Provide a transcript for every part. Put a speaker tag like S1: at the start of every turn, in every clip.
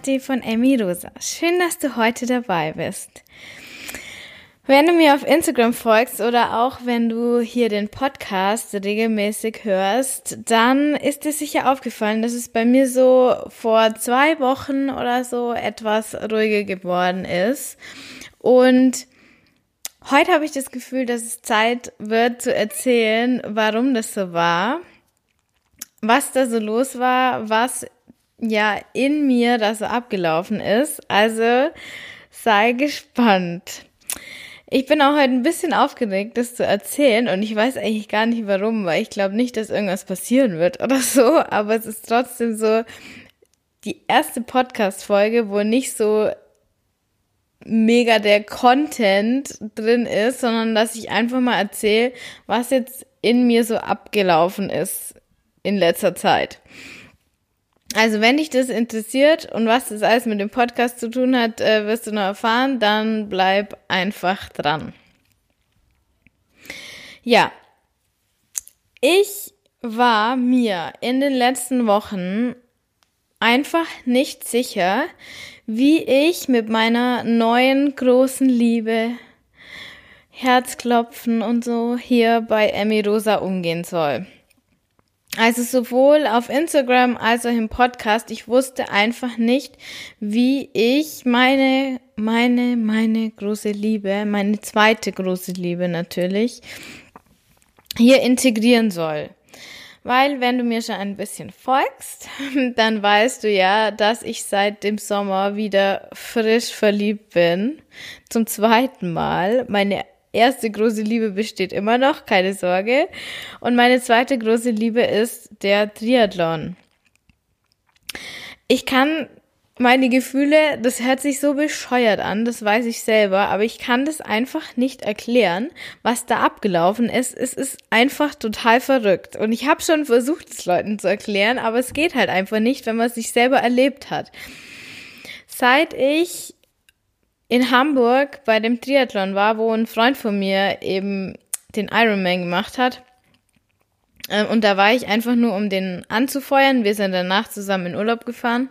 S1: Kathi von Emmy Rosa. Schön, dass du heute dabei bist. Wenn du mir auf Instagram folgst oder auch wenn du hier den Podcast regelmäßig hörst, dann ist dir sicher aufgefallen, dass es bei mir so vor zwei Wochen oder so etwas ruhiger geworden ist. Und heute habe ich das Gefühl, dass es Zeit wird zu erzählen, warum das so war, was da so los war, was ja in mir da so abgelaufen ist. Also sei gespannt. Ich bin auch heute ein bisschen aufgeregt, das zu erzählen und ich weiß eigentlich gar nicht warum, weil ich glaube nicht, dass irgendwas passieren wird oder so, aber es ist trotzdem so die erste Podcast-Folge, wo nicht so mega der Content drin ist, sondern dass ich einfach mal erzähle, was jetzt in mir so abgelaufen ist in letzter Zeit. Also wenn dich das interessiert und was das alles mit dem Podcast zu tun hat, äh, wirst du noch erfahren, dann bleib einfach dran. Ja, ich war mir in den letzten Wochen einfach nicht sicher, wie ich mit meiner neuen großen Liebe Herzklopfen und so hier bei Emmy Rosa umgehen soll. Also sowohl auf Instagram als auch im Podcast. Ich wusste einfach nicht, wie ich meine, meine, meine große Liebe, meine zweite große Liebe natürlich, hier integrieren soll. Weil wenn du mir schon ein bisschen folgst, dann weißt du ja, dass ich seit dem Sommer wieder frisch verliebt bin. Zum zweiten Mal. Meine erste große Liebe besteht immer noch, keine Sorge. Und meine zweite große Liebe ist der Triathlon. Ich kann meine Gefühle, das hört sich so bescheuert an, das weiß ich selber, aber ich kann das einfach nicht erklären, was da abgelaufen ist. Es ist einfach total verrückt. Und ich habe schon versucht, es Leuten zu erklären, aber es geht halt einfach nicht, wenn man es sich selber erlebt hat. Seit ich in Hamburg bei dem Triathlon war, wo ein Freund von mir eben den Ironman gemacht hat. Ähm, und da war ich einfach nur, um den anzufeuern. Wir sind danach zusammen in Urlaub gefahren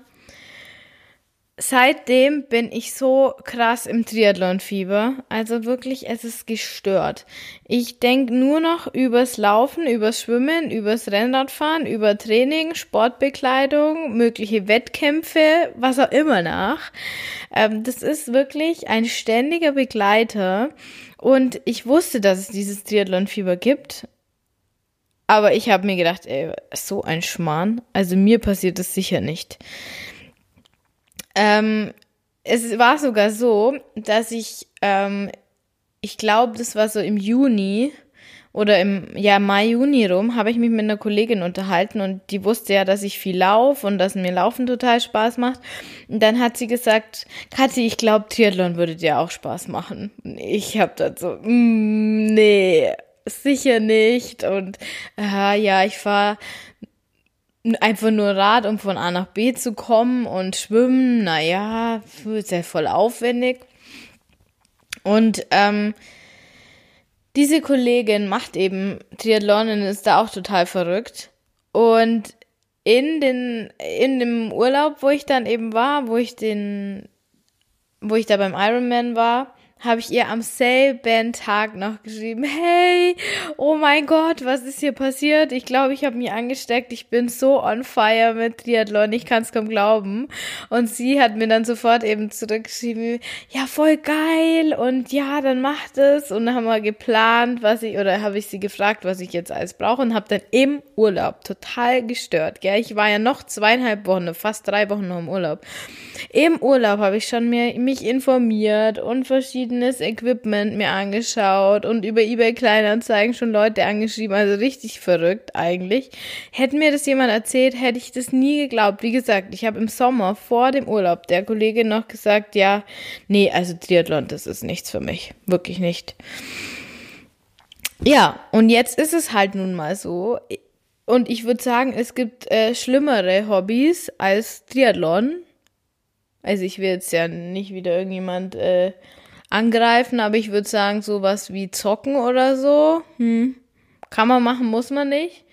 S1: seitdem bin ich so krass im Triathlon-Fieber. Also wirklich, es ist gestört. Ich denk nur noch übers Laufen, übers Schwimmen, übers Rennradfahren, über Training, Sportbekleidung, mögliche Wettkämpfe, was auch immer nach. Ähm, das ist wirklich ein ständiger Begleiter. Und ich wusste, dass es dieses Triathlon-Fieber gibt. Aber ich habe mir gedacht, ey, so ein Schmarrn. Also mir passiert das sicher nicht. Ähm, es war sogar so, dass ich, ähm, ich glaube, das war so im Juni oder im ja, Mai, Juni rum, habe ich mich mit einer Kollegin unterhalten und die wusste ja, dass ich viel laufe und dass mir Laufen total Spaß macht. Und dann hat sie gesagt, Kathi, ich glaube, Triathlon würde dir auch Spaß machen. Und ich habe dann so, mm, nee, sicher nicht. Und äh, ja, ich fahre einfach nur Rad, um von A nach B zu kommen und schwimmen, naja, ist ja voll aufwendig. Und ähm, diese Kollegin macht eben Triathlon und ist da auch total verrückt. Und in den, in dem Urlaub, wo ich dann eben war, wo ich den, wo ich da beim Ironman war, habe ich ihr am selben Tag noch geschrieben, hey, oh mein Gott, was ist hier passiert? Ich glaube, ich habe mich angesteckt. Ich bin so on fire mit Triathlon, ich kann es kaum glauben. Und sie hat mir dann sofort eben zurückgeschrieben, ja, voll geil und ja, dann macht es. Und dann haben wir geplant, was ich, oder habe ich sie gefragt, was ich jetzt alles brauche und habe dann im Urlaub total gestört. Gell? Ich war ja noch zweieinhalb Wochen, fast drei Wochen noch im Urlaub. Im Urlaub habe ich schon mir, mich informiert und verschiedene verschiedenes Equipment mir angeschaut und über eBay Kleinanzeigen schon Leute angeschrieben, also richtig verrückt eigentlich. Hätten mir das jemand erzählt, hätte ich das nie geglaubt. Wie gesagt, ich habe im Sommer vor dem Urlaub der Kollegin noch gesagt, ja, nee, also Triathlon, das ist nichts für mich, wirklich nicht. Ja, und jetzt ist es halt nun mal so. Und ich würde sagen, es gibt äh, schlimmere Hobbys als Triathlon. Also ich will jetzt ja nicht wieder irgendjemand äh, angreifen, aber ich würde sagen, sowas wie zocken oder so, hm, kann man machen, muss man nicht.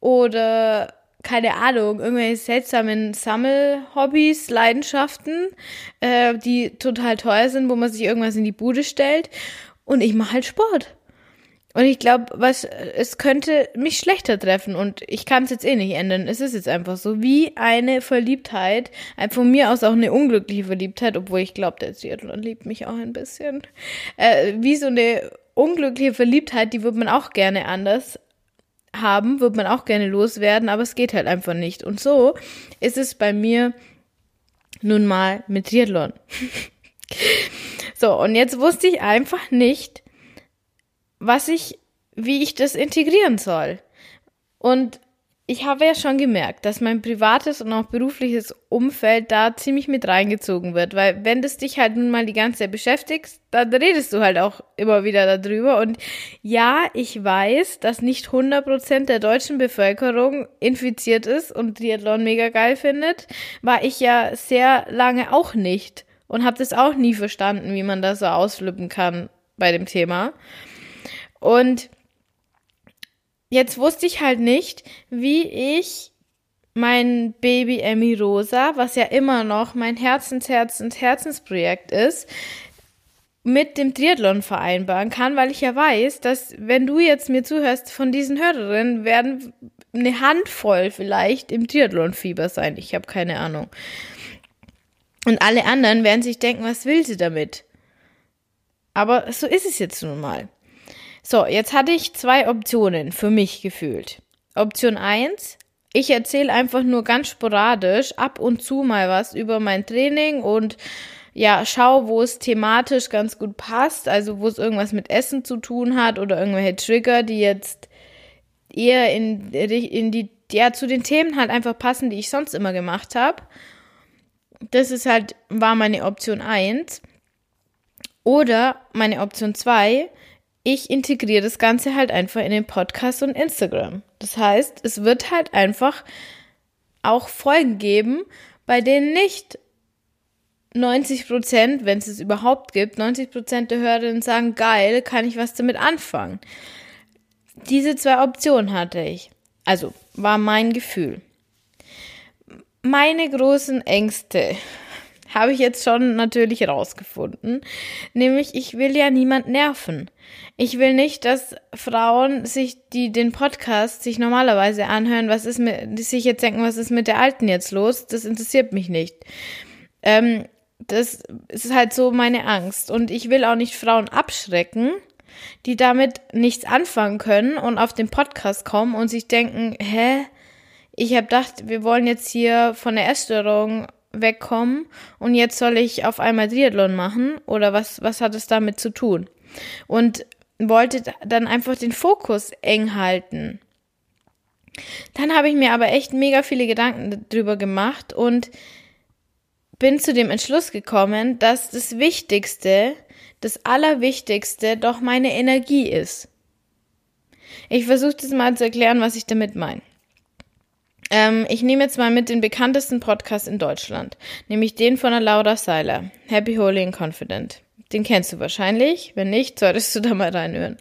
S1: Oder keine Ahnung, irgendwelche seltsamen Sammelhobbys, Leidenschaften, äh, die total teuer sind, wo man sich irgendwas in die Bude stellt. Und ich mache halt Sport. Und ich glaube, was es könnte mich schlechter treffen und ich kann es jetzt eh nicht ändern. Es ist jetzt einfach so wie eine Verliebtheit, von mir aus auch eine unglückliche Verliebtheit, obwohl ich glaube, der Triathlon liebt mich auch ein bisschen. Äh, wie so eine unglückliche Verliebtheit, die würde man auch gerne anders haben, würde man auch gerne loswerden, aber es geht halt einfach nicht. Und so ist es bei mir nun mal mit Triathlon. so, und jetzt wusste ich einfach nicht, was ich, wie ich das integrieren soll. Und ich habe ja schon gemerkt, dass mein privates und auch berufliches Umfeld da ziemlich mit reingezogen wird, weil wenn das dich halt nun mal die ganze Zeit beschäftigt, dann redest du halt auch immer wieder darüber. Und ja, ich weiß, dass nicht 100% der deutschen Bevölkerung infiziert ist und Triathlon mega geil findet, war ich ja sehr lange auch nicht und habe das auch nie verstanden, wie man das so ausflippen kann bei dem Thema. Und jetzt wusste ich halt nicht, wie ich mein Baby Emmy Rosa, was ja immer noch mein Herzens, Herzens, Herzensprojekt ist, mit dem Triathlon vereinbaren kann, weil ich ja weiß, dass wenn du jetzt mir zuhörst, von diesen Hörerinnen werden eine Handvoll vielleicht im Triathlon-Fieber sein. Ich habe keine Ahnung. Und alle anderen werden sich denken, was will sie damit? Aber so ist es jetzt nun mal. So, jetzt hatte ich zwei Optionen für mich gefühlt. Option eins: ich erzähle einfach nur ganz sporadisch ab und zu mal was über mein Training und ja, schau, wo es thematisch ganz gut passt, also wo es irgendwas mit Essen zu tun hat oder irgendwelche Trigger, die jetzt eher in, in die, ja, zu den Themen halt einfach passen, die ich sonst immer gemacht habe. Das ist halt, war meine Option eins Oder meine Option zwei ich integriere das Ganze halt einfach in den Podcast und Instagram. Das heißt, es wird halt einfach auch Folgen geben, bei denen nicht 90 Prozent, wenn es es überhaupt gibt, 90 Prozent der Hörerinnen sagen, geil, kann ich was damit anfangen. Diese zwei Optionen hatte ich. Also war mein Gefühl. Meine großen Ängste habe ich jetzt schon natürlich rausgefunden. Nämlich, ich will ja niemand nerven. Ich will nicht, dass Frauen sich, die den Podcast sich normalerweise anhören, was ist mit, die sich jetzt denken, was ist mit der Alten jetzt los? Das interessiert mich nicht. Ähm, das ist halt so meine Angst. Und ich will auch nicht Frauen abschrecken, die damit nichts anfangen können und auf den Podcast kommen und sich denken, hä? Ich habe gedacht, wir wollen jetzt hier von der Essstörung wegkommen und jetzt soll ich auf einmal Triathlon machen oder was, was hat es damit zu tun? Und wollte dann einfach den Fokus eng halten. Dann habe ich mir aber echt mega viele Gedanken drüber gemacht und bin zu dem Entschluss gekommen, dass das Wichtigste, das Allerwichtigste doch meine Energie ist. Ich versuche das mal zu erklären, was ich damit meine. Ähm, ich nehme jetzt mal mit den bekanntesten Podcast in Deutschland, nämlich den von der Laura Seiler, Happy, Holy and Confident. Den kennst du wahrscheinlich. Wenn nicht, solltest du da mal reinhören.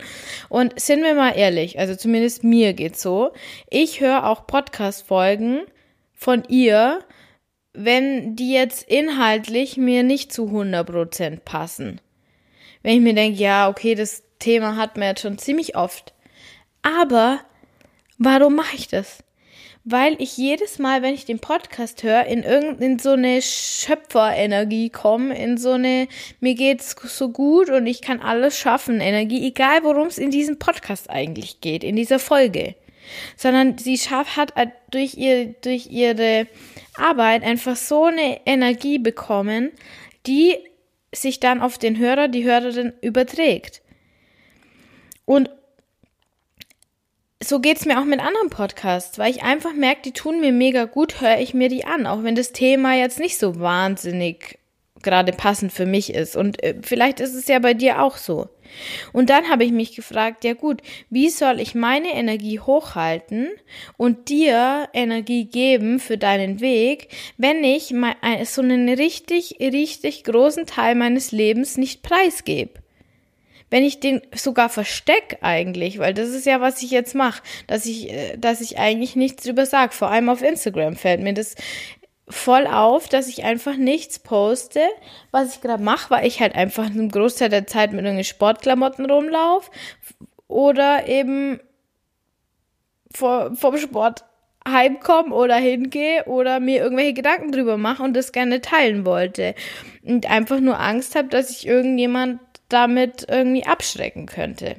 S1: Und sind wir mal ehrlich, also zumindest mir geht's so. Ich höre auch Podcast-Folgen von ihr, wenn die jetzt inhaltlich mir nicht zu 100% passen. Wenn ich mir denke, ja, okay, das Thema hat man jetzt schon ziemlich oft. Aber warum mache ich das? Weil ich jedes Mal, wenn ich den Podcast höre, in irgendein so eine Schöpferenergie komme, in so eine mir geht's so gut und ich kann alles schaffen Energie, egal worum es in diesem Podcast eigentlich geht, in dieser Folge. Sondern sie schafft hat durch ihr durch ihre Arbeit einfach so eine Energie bekommen, die sich dann auf den Hörer, die Hörerin überträgt. Und so geht's mir auch mit anderen Podcasts, weil ich einfach merke, die tun mir mega gut, höre ich mir die an, auch wenn das Thema jetzt nicht so wahnsinnig gerade passend für mich ist. Und äh, vielleicht ist es ja bei dir auch so. Und dann habe ich mich gefragt, ja gut, wie soll ich meine Energie hochhalten und dir Energie geben für deinen Weg, wenn ich so einen richtig, richtig großen Teil meines Lebens nicht preisgebe? Wenn ich den sogar versteck eigentlich, weil das ist ja, was ich jetzt mache, dass ich, äh, dass ich eigentlich nichts drüber sage. Vor allem auf Instagram fällt mir das voll auf, dass ich einfach nichts poste, was ich gerade mache, weil ich halt einfach einen Großteil der Zeit mit irgendwelchen Sportklamotten rumlaufe oder eben vor, vom Sport heimkomme oder hingehe oder mir irgendwelche Gedanken drüber mache und das gerne teilen wollte. Und einfach nur Angst habe, dass ich irgendjemand damit irgendwie abschrecken könnte.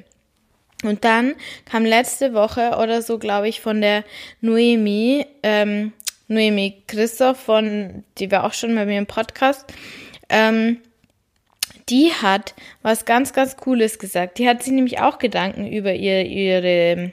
S1: Und dann kam letzte Woche oder so, glaube ich, von der Noemi, ähm, Noemi Christoph von, die war auch schon bei mir im Podcast, ähm, die hat was ganz, ganz Cooles gesagt. Die hat sich nämlich auch Gedanken über ihr, ihre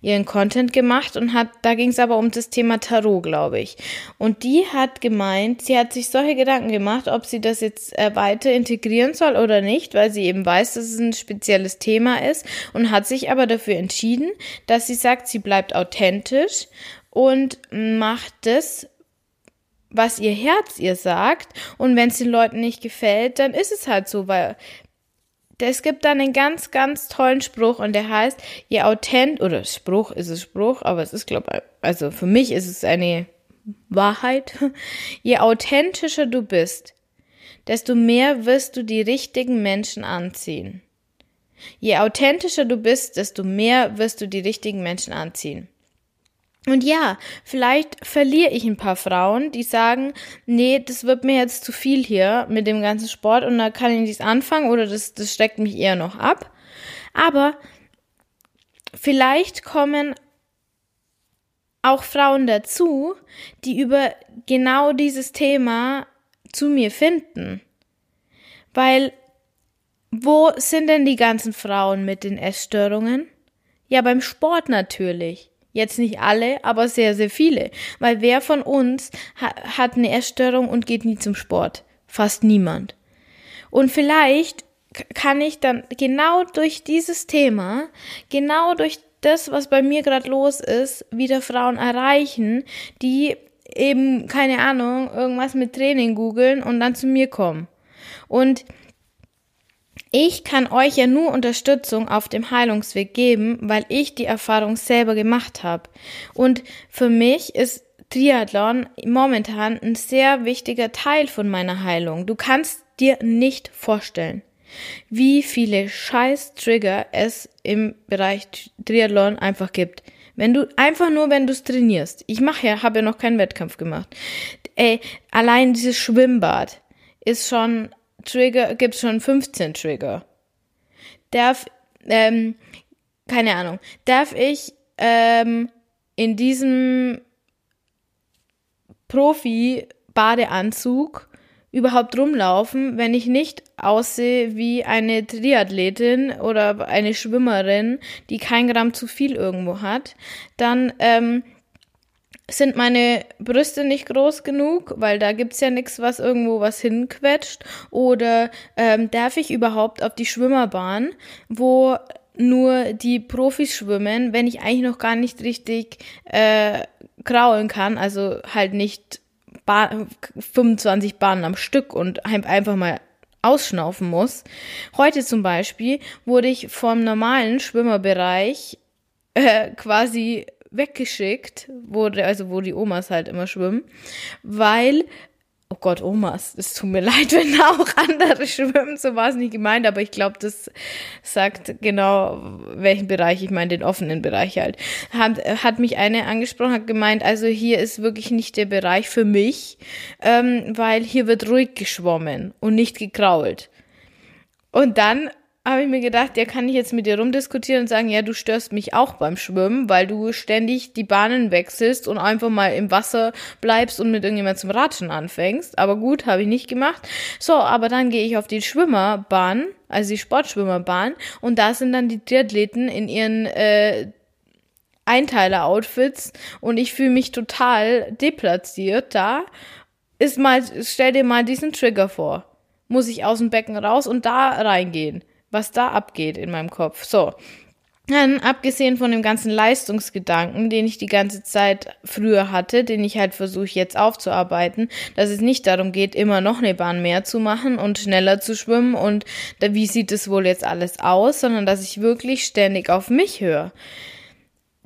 S1: ihren Content gemacht und hat, da ging es aber um das Thema Tarot, glaube ich. Und die hat gemeint, sie hat sich solche Gedanken gemacht, ob sie das jetzt äh, weiter integrieren soll oder nicht, weil sie eben weiß, dass es ein spezielles Thema ist und hat sich aber dafür entschieden, dass sie sagt, sie bleibt authentisch und macht das, was ihr Herz ihr sagt. Und wenn es den Leuten nicht gefällt, dann ist es halt so, weil es gibt dann einen ganz, ganz tollen Spruch und der heißt, je authent, oder Spruch ist es Spruch, aber es ist, glaube ich, also für mich ist es eine Wahrheit. Je authentischer du bist, desto mehr wirst du die richtigen Menschen anziehen. Je authentischer du bist, desto mehr wirst du die richtigen Menschen anziehen. Und ja, vielleicht verliere ich ein paar Frauen, die sagen, nee, das wird mir jetzt zu viel hier mit dem ganzen Sport und da kann ich nichts anfangen oder das, das steckt mich eher noch ab. Aber vielleicht kommen auch Frauen dazu, die über genau dieses Thema zu mir finden. Weil, wo sind denn die ganzen Frauen mit den Essstörungen? Ja, beim Sport natürlich. Jetzt nicht alle, aber sehr, sehr viele. Weil wer von uns ha hat eine Essstörung und geht nie zum Sport? Fast niemand. Und vielleicht kann ich dann genau durch dieses Thema, genau durch das, was bei mir gerade los ist, wieder Frauen erreichen, die eben, keine Ahnung, irgendwas mit Training googeln und dann zu mir kommen. Und ich kann euch ja nur Unterstützung auf dem Heilungsweg geben, weil ich die Erfahrung selber gemacht habe. Und für mich ist Triathlon momentan ein sehr wichtiger Teil von meiner Heilung. Du kannst dir nicht vorstellen, wie viele scheiß Trigger es im Bereich Triathlon einfach gibt. Wenn du einfach nur, wenn du es trainierst. Ich mache ja, habe ja noch keinen Wettkampf gemacht. Ey, allein dieses Schwimmbad ist schon Trigger, gibt schon 15 Trigger. Darf, ähm, keine Ahnung, darf ich ähm, in diesem Profi-Badeanzug überhaupt rumlaufen, wenn ich nicht aussehe wie eine Triathletin oder eine Schwimmerin, die kein Gramm zu viel irgendwo hat, dann ähm, sind meine Brüste nicht groß genug, weil da gibt's ja nichts, was irgendwo was hinquetscht? Oder ähm, darf ich überhaupt auf die Schwimmerbahn, wo nur die Profis schwimmen, wenn ich eigentlich noch gar nicht richtig äh, kraulen kann, also halt nicht ba 25 Bahnen am Stück und einfach mal ausschnaufen muss. Heute zum Beispiel wurde ich vom normalen Schwimmerbereich äh, quasi weggeschickt, wo, also wo die Omas halt immer schwimmen, weil Oh Gott, Omas, es tut mir leid, wenn da auch andere schwimmen, so war es nicht gemeint, aber ich glaube, das sagt genau, welchen Bereich, ich meine den offenen Bereich halt. Hat, hat mich eine angesprochen, hat gemeint, also hier ist wirklich nicht der Bereich für mich, ähm, weil hier wird ruhig geschwommen und nicht gekrault. Und dann habe ich mir gedacht, ja, kann ich jetzt mit dir rumdiskutieren und sagen, ja, du störst mich auch beim Schwimmen, weil du ständig die Bahnen wechselst und einfach mal im Wasser bleibst und mit irgendjemand zum Ratschen anfängst. Aber gut, habe ich nicht gemacht. So, aber dann gehe ich auf die Schwimmerbahn, also die Sportschwimmerbahn, und da sind dann die Triathleten in ihren äh, Einteiler-Outfits und ich fühle mich total deplatziert da. Ist mal, stell dir mal diesen Trigger vor. Muss ich aus dem Becken raus und da reingehen was da abgeht in meinem Kopf. So. dann, abgesehen von dem ganzen Leistungsgedanken, den ich die ganze Zeit früher hatte, den ich halt versuche jetzt aufzuarbeiten, dass es nicht darum geht, immer noch eine Bahn mehr zu machen und schneller zu schwimmen und da, wie sieht es wohl jetzt alles aus, sondern dass ich wirklich ständig auf mich höre.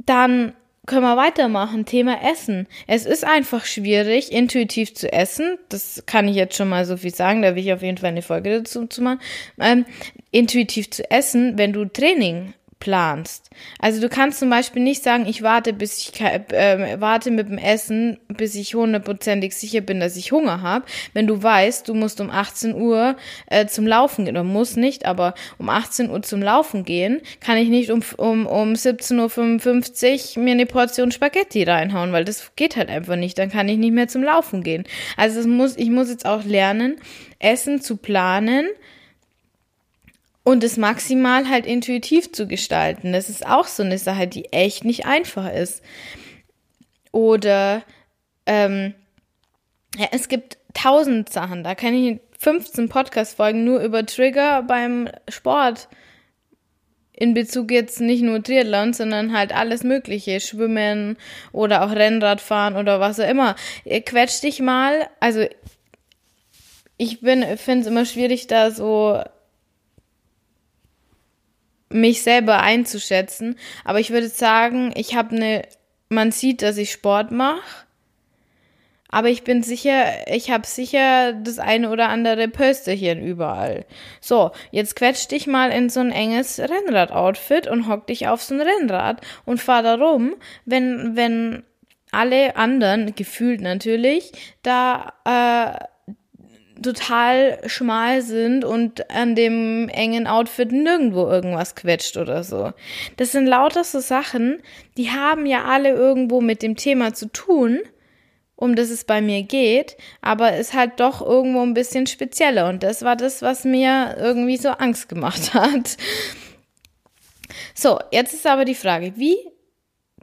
S1: Dann können wir weitermachen. Thema Essen. Es ist einfach schwierig, intuitiv zu essen. Das kann ich jetzt schon mal so viel sagen. Da will ich auf jeden Fall eine Folge dazu zu machen. Ähm, intuitiv zu essen, wenn du Training planst. Also du kannst zum Beispiel nicht sagen, ich warte, bis ich äh, warte mit dem Essen, bis ich hundertprozentig sicher bin, dass ich Hunger habe. Wenn du weißt, du musst um 18 Uhr äh, zum Laufen gehen, oder muss nicht, aber um 18 Uhr zum Laufen gehen, kann ich nicht um, um, um 17.55 Uhr mir eine Portion Spaghetti reinhauen, weil das geht halt einfach nicht. Dann kann ich nicht mehr zum Laufen gehen. Also muss, ich muss jetzt auch lernen, Essen zu planen, und es maximal halt intuitiv zu gestalten. Das ist auch so eine Sache, die echt nicht einfach ist. Oder ähm, ja, es gibt tausend Sachen. Da kann ich 15 Podcast-Folgen nur über Trigger beim Sport in Bezug jetzt nicht nur Triathlon, sondern halt alles Mögliche, Schwimmen oder auch Rennradfahren oder was auch immer. Quetsch dich mal, also ich finde es immer schwierig, da so mich selber einzuschätzen. Aber ich würde sagen, ich habe eine, man sieht, dass ich Sport mache. Aber ich bin sicher, ich habe sicher das eine oder andere Pösterchen überall. So, jetzt quetsch dich mal in so ein enges Rennrad-Outfit und hock dich auf so ein Rennrad und fahr da rum, wenn, wenn alle anderen, gefühlt natürlich, da äh, total schmal sind und an dem engen Outfit nirgendwo irgendwas quetscht oder so. Das sind lauter so Sachen, die haben ja alle irgendwo mit dem Thema zu tun, um das es bei mir geht, aber ist halt doch irgendwo ein bisschen spezieller und das war das, was mir irgendwie so Angst gemacht hat. So, jetzt ist aber die Frage, wie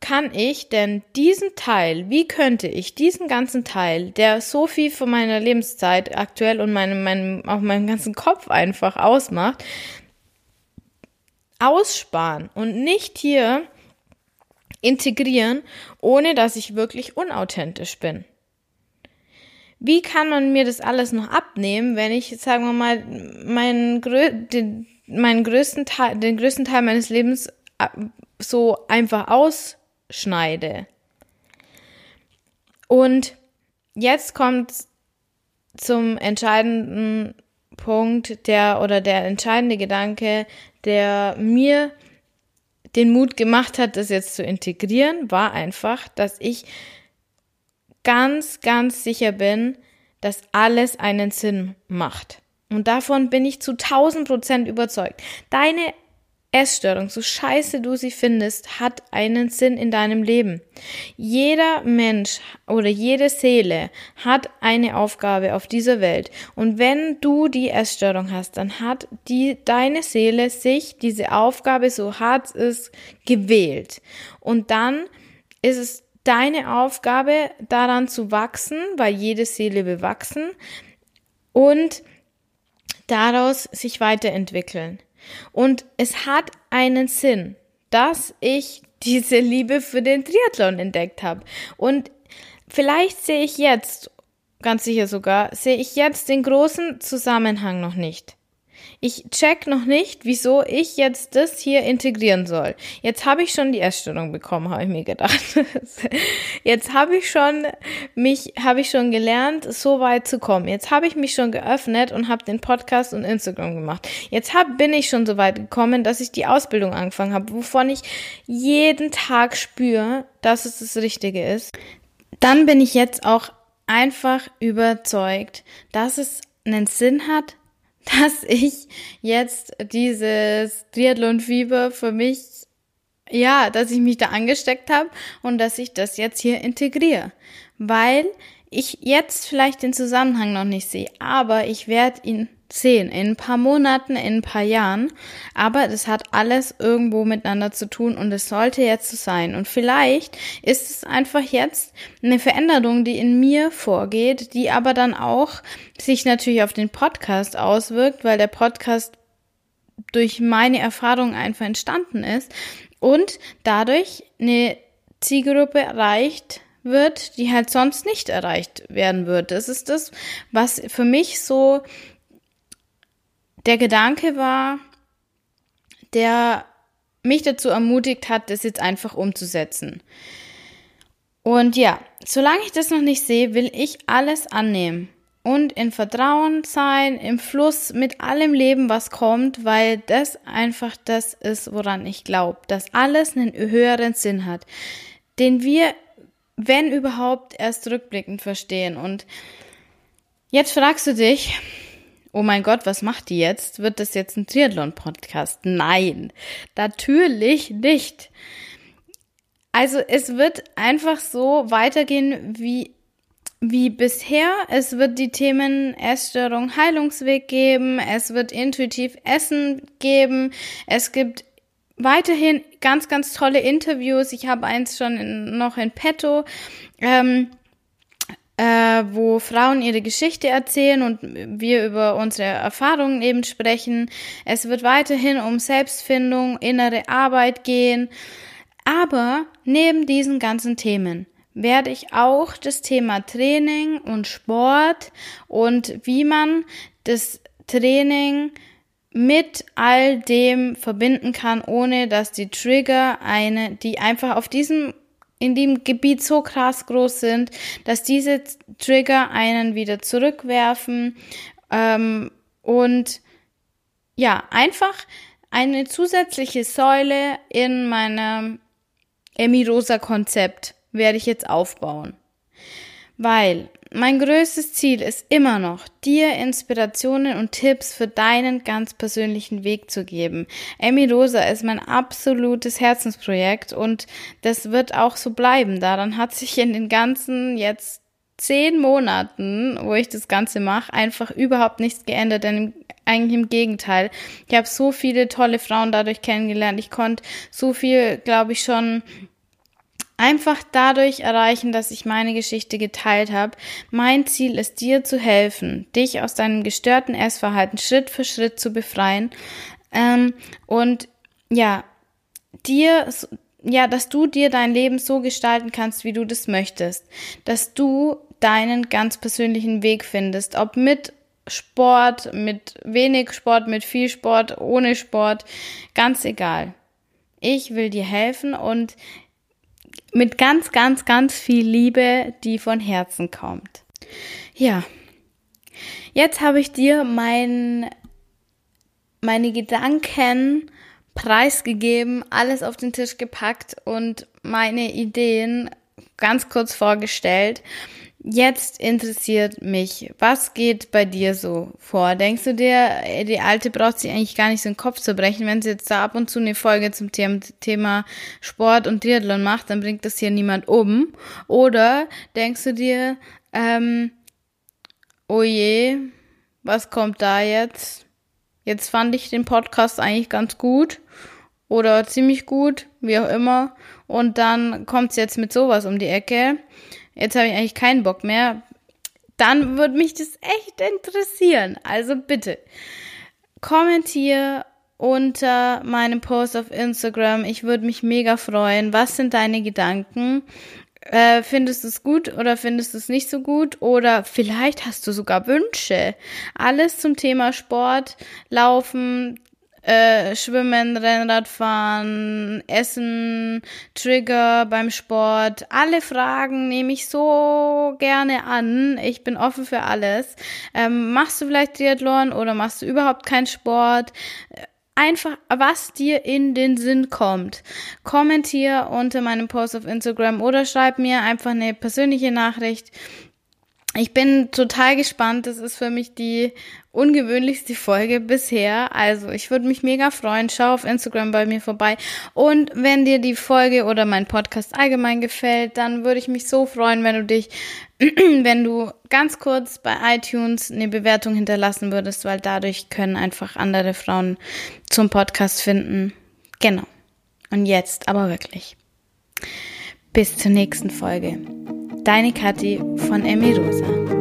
S1: kann ich denn diesen Teil, wie könnte ich diesen ganzen Teil, der so viel von meiner Lebenszeit aktuell und meinem, meinem, auch meinem ganzen Kopf einfach ausmacht, aussparen und nicht hier integrieren, ohne dass ich wirklich unauthentisch bin? Wie kann man mir das alles noch abnehmen, wenn ich, sagen wir mal, meinen, den, meinen größten Teil, den größten Teil meines Lebens äh, so einfach aus schneide. Und jetzt kommt zum entscheidenden Punkt, der oder der entscheidende Gedanke, der mir den Mut gemacht hat, das jetzt zu integrieren, war einfach, dass ich ganz, ganz sicher bin, dass alles einen Sinn macht. Und davon bin ich zu 1000 Prozent überzeugt. Deine Essstörung, so scheiße du sie findest, hat einen Sinn in deinem Leben. Jeder Mensch oder jede Seele hat eine Aufgabe auf dieser Welt. Und wenn du die Essstörung hast, dann hat die, deine Seele sich diese Aufgabe, so hart es ist, gewählt. Und dann ist es deine Aufgabe, daran zu wachsen, weil jede Seele will wachsen und daraus sich weiterentwickeln. Und es hat einen Sinn, dass ich diese Liebe für den Triathlon entdeckt habe. Und vielleicht sehe ich jetzt, ganz sicher sogar, sehe ich jetzt den großen Zusammenhang noch nicht. Ich check noch nicht, wieso ich jetzt das hier integrieren soll. Jetzt habe ich schon die Essstörung bekommen, habe ich mir gedacht. Jetzt habe ich schon mich, habe ich schon gelernt, so weit zu kommen. Jetzt habe ich mich schon geöffnet und habe den Podcast und Instagram gemacht. Jetzt hab, bin ich schon so weit gekommen, dass ich die Ausbildung angefangen habe, wovon ich jeden Tag spüre, dass es das Richtige ist. Dann bin ich jetzt auch einfach überzeugt, dass es einen Sinn hat, dass ich jetzt dieses Triathlon-Fieber für mich, ja, dass ich mich da angesteckt habe und dass ich das jetzt hier integriere. Weil ich jetzt vielleicht den Zusammenhang noch nicht sehe, aber ich werde ihn sehen, in ein paar Monaten, in ein paar Jahren. Aber das hat alles irgendwo miteinander zu tun und es sollte jetzt so sein. Und vielleicht ist es einfach jetzt eine Veränderung, die in mir vorgeht, die aber dann auch sich natürlich auf den Podcast auswirkt, weil der Podcast durch meine Erfahrung einfach entstanden ist. und dadurch eine Zielgruppe erreicht wird, die halt sonst nicht erreicht werden wird. Das ist das, was für mich so der Gedanke war, der mich dazu ermutigt hat, das jetzt einfach umzusetzen. Und ja, solange ich das noch nicht sehe, will ich alles annehmen und in Vertrauen sein, im Fluss mit allem Leben, was kommt, weil das einfach das ist, woran ich glaube, dass alles einen höheren Sinn hat, den wir, wenn überhaupt, erst rückblickend verstehen. Und jetzt fragst du dich, oh mein Gott, was macht die jetzt? Wird das jetzt ein Triathlon-Podcast? Nein, natürlich nicht. Also es wird einfach so weitergehen wie wie bisher. Es wird die Themen Essstörung, Heilungsweg geben. Es wird intuitiv Essen geben. Es gibt weiterhin ganz, ganz tolle Interviews. Ich habe eins schon in, noch in petto. Ähm, äh, wo Frauen ihre Geschichte erzählen und wir über unsere Erfahrungen eben sprechen. Es wird weiterhin um Selbstfindung, innere Arbeit gehen. Aber neben diesen ganzen Themen werde ich auch das Thema Training und Sport und wie man das Training mit all dem verbinden kann, ohne dass die Trigger eine, die einfach auf diesem in dem Gebiet so krass groß sind, dass diese Trigger einen wieder zurückwerfen ähm, und ja, einfach eine zusätzliche Säule in meinem Emirosa-Konzept werde ich jetzt aufbauen. Weil mein größtes Ziel ist immer noch, dir Inspirationen und Tipps für deinen ganz persönlichen Weg zu geben. Emmy Rosa ist mein absolutes Herzensprojekt und das wird auch so bleiben. Daran hat sich in den ganzen jetzt zehn Monaten, wo ich das Ganze mache, einfach überhaupt nichts geändert, denn eigentlich im Gegenteil. Ich habe so viele tolle Frauen dadurch kennengelernt. Ich konnte so viel, glaube ich, schon einfach dadurch erreichen, dass ich meine Geschichte geteilt habe. Mein Ziel ist dir zu helfen, dich aus deinem gestörten Essverhalten Schritt für Schritt zu befreien ähm, und ja, dir ja, dass du dir dein Leben so gestalten kannst, wie du das möchtest, dass du deinen ganz persönlichen Weg findest, ob mit Sport, mit wenig Sport, mit viel Sport, ohne Sport, ganz egal. Ich will dir helfen und mit ganz, ganz, ganz viel Liebe, die von Herzen kommt. Ja, jetzt habe ich dir mein, meine Gedanken preisgegeben, alles auf den Tisch gepackt und meine Ideen ganz kurz vorgestellt. Jetzt interessiert mich, was geht bei dir so vor? Denkst du dir, die Alte braucht sich eigentlich gar nicht so den Kopf zu brechen, wenn sie jetzt da ab und zu eine Folge zum Thema Sport und Triathlon macht, dann bringt das hier niemand um? Oder denkst du dir, ähm, oh je, was kommt da jetzt? Jetzt fand ich den Podcast eigentlich ganz gut oder ziemlich gut, wie auch immer. Und dann kommt's jetzt mit sowas um die Ecke jetzt habe ich eigentlich keinen Bock mehr, dann würde mich das echt interessieren. Also bitte, kommentier unter meinem Post auf Instagram. Ich würde mich mega freuen. Was sind deine Gedanken? Äh, findest du es gut oder findest du es nicht so gut? Oder vielleicht hast du sogar Wünsche. Alles zum Thema Sport, Laufen, äh, Schwimmen, Rennradfahren, Essen, Trigger beim Sport. Alle Fragen nehme ich so gerne an. Ich bin offen für alles. Ähm, machst du vielleicht Triathlon oder machst du überhaupt keinen Sport? einfach, was dir in den Sinn kommt. Kommentier unter meinem Post auf Instagram oder schreib mir einfach eine persönliche Nachricht ich bin total gespannt. Das ist für mich die ungewöhnlichste Folge bisher. Also ich würde mich mega freuen. Schau auf Instagram bei mir vorbei. Und wenn dir die Folge oder mein Podcast allgemein gefällt, dann würde ich mich so freuen, wenn du dich, wenn du ganz kurz bei iTunes eine Bewertung hinterlassen würdest, weil dadurch können einfach andere Frauen zum Podcast finden. Genau. Und jetzt aber wirklich. Bis zur nächsten Folge. Deine Kathi von Emirosa.